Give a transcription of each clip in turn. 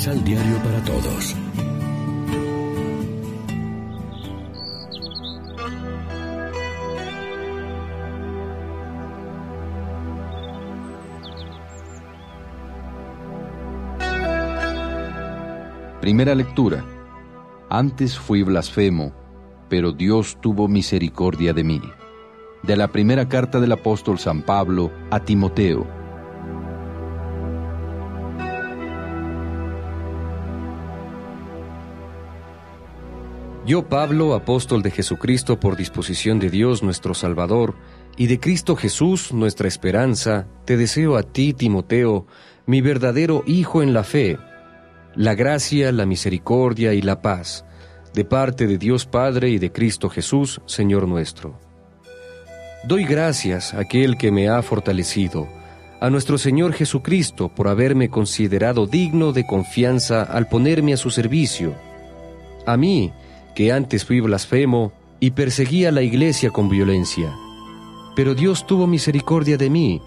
Misal Diario para Todos. Primera lectura. Antes fui blasfemo, pero Dios tuvo misericordia de mí. De la primera carta del apóstol San Pablo a Timoteo. Yo, Pablo, apóstol de Jesucristo por disposición de Dios nuestro Salvador, y de Cristo Jesús nuestra esperanza, te deseo a ti, Timoteo, mi verdadero Hijo en la fe, la gracia, la misericordia y la paz, de parte de Dios Padre y de Cristo Jesús, Señor nuestro. Doy gracias a aquel que me ha fortalecido, a nuestro Señor Jesucristo por haberme considerado digno de confianza al ponerme a su servicio. A mí, que antes fui blasfemo y perseguía la iglesia con violencia. Pero Dios tuvo misericordia de mí,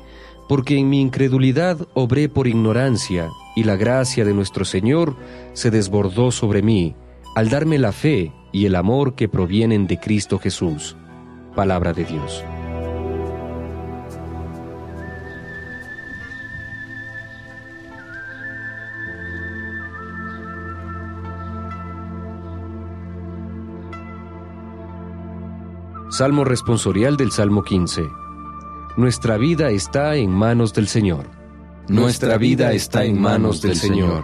porque en mi incredulidad obré por ignorancia, y la gracia de nuestro Señor se desbordó sobre mí, al darme la fe y el amor que provienen de Cristo Jesús. Palabra de Dios. Salmo responsorial del Salmo 15. Nuestra vida está en manos del Señor. Nuestra vida está en manos del Señor.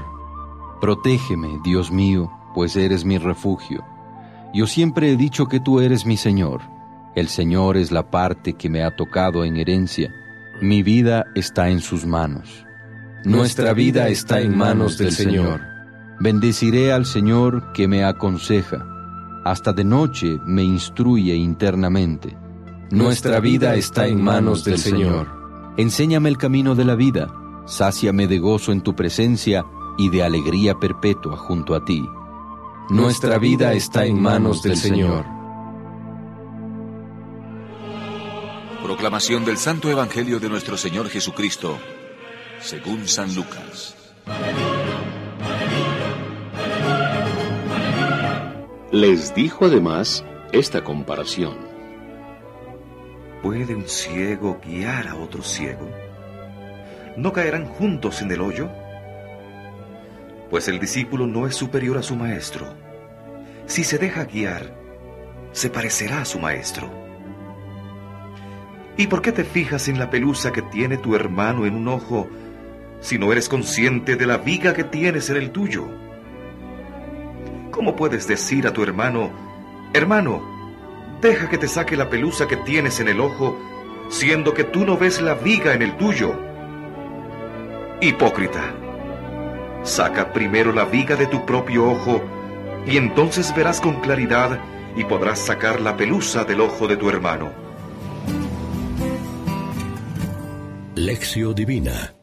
Protégeme, Dios mío, pues eres mi refugio. Yo siempre he dicho que tú eres mi Señor. El Señor es la parte que me ha tocado en herencia. Mi vida está en sus manos. Nuestra vida está en manos del Señor. Bendeciré al Señor que me aconseja hasta de noche me instruye internamente. Nuestra vida está en manos del Señor. Enséñame el camino de la vida, sáciame de gozo en tu presencia y de alegría perpetua junto a ti. Nuestra vida está en manos del Señor. Proclamación del Santo Evangelio de nuestro Señor Jesucristo, según San Lucas. Les dijo además esta comparación. ¿Puede un ciego guiar a otro ciego? ¿No caerán juntos en el hoyo? Pues el discípulo no es superior a su maestro. Si se deja guiar, se parecerá a su maestro. ¿Y por qué te fijas en la pelusa que tiene tu hermano en un ojo si no eres consciente de la viga que tienes en el tuyo? ¿Cómo puedes decir a tu hermano, hermano, deja que te saque la pelusa que tienes en el ojo, siendo que tú no ves la viga en el tuyo? Hipócrita, saca primero la viga de tu propio ojo, y entonces verás con claridad y podrás sacar la pelusa del ojo de tu hermano. Lección Divina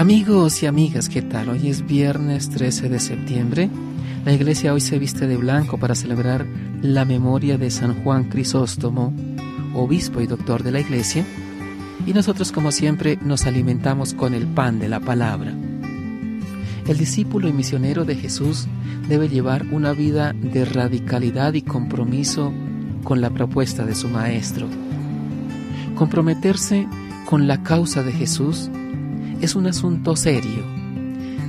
Amigos y amigas, ¿qué tal? Hoy es viernes 13 de septiembre. La iglesia hoy se viste de blanco para celebrar la memoria de San Juan Crisóstomo, obispo y doctor de la iglesia. Y nosotros, como siempre, nos alimentamos con el pan de la palabra. El discípulo y misionero de Jesús debe llevar una vida de radicalidad y compromiso con la propuesta de su Maestro. Comprometerse con la causa de Jesús es un asunto serio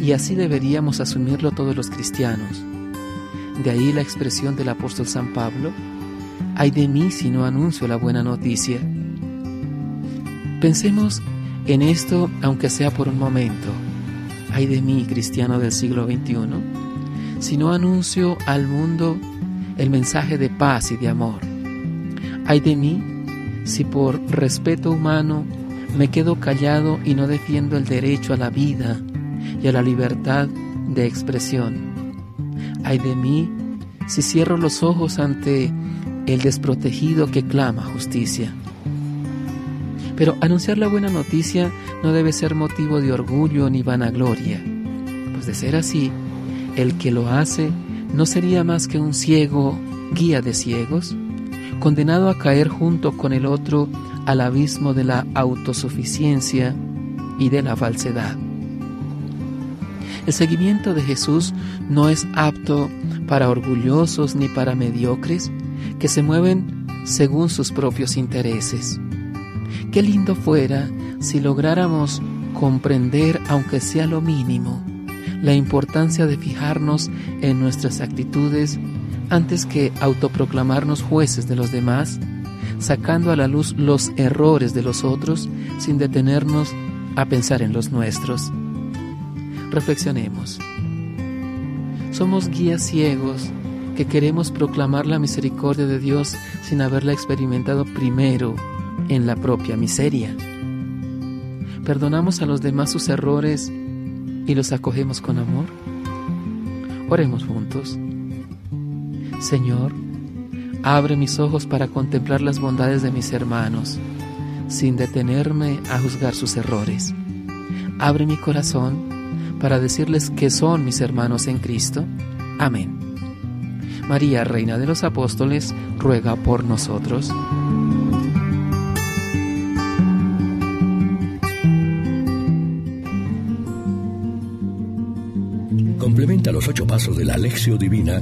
y así deberíamos asumirlo todos los cristianos. De ahí la expresión del apóstol San Pablo, ay de mí si no anuncio la buena noticia. Pensemos en esto aunque sea por un momento. Ay de mí, cristiano del siglo XXI, si no anuncio al mundo el mensaje de paz y de amor. Ay de mí si por respeto humano me quedo callado y no defiendo el derecho a la vida y a la libertad de expresión. Ay de mí si cierro los ojos ante el desprotegido que clama justicia. Pero anunciar la buena noticia no debe ser motivo de orgullo ni vanagloria, pues de ser así, el que lo hace no sería más que un ciego guía de ciegos, condenado a caer junto con el otro al abismo de la autosuficiencia y de la falsedad. El seguimiento de Jesús no es apto para orgullosos ni para mediocres que se mueven según sus propios intereses. Qué lindo fuera si lográramos comprender, aunque sea lo mínimo, la importancia de fijarnos en nuestras actitudes antes que autoproclamarnos jueces de los demás, sacando a la luz los errores de los otros sin detenernos a pensar en los nuestros. Reflexionemos. Somos guías ciegos que queremos proclamar la misericordia de Dios sin haberla experimentado primero en la propia miseria. Perdonamos a los demás sus errores y los acogemos con amor. Oremos juntos. Señor, abre mis ojos para contemplar las bondades de mis hermanos, sin detenerme a juzgar sus errores. Abre mi corazón para decirles que son mis hermanos en Cristo. Amén. María, Reina de los Apóstoles, ruega por nosotros. Complementa los ocho pasos de la Alexio Divina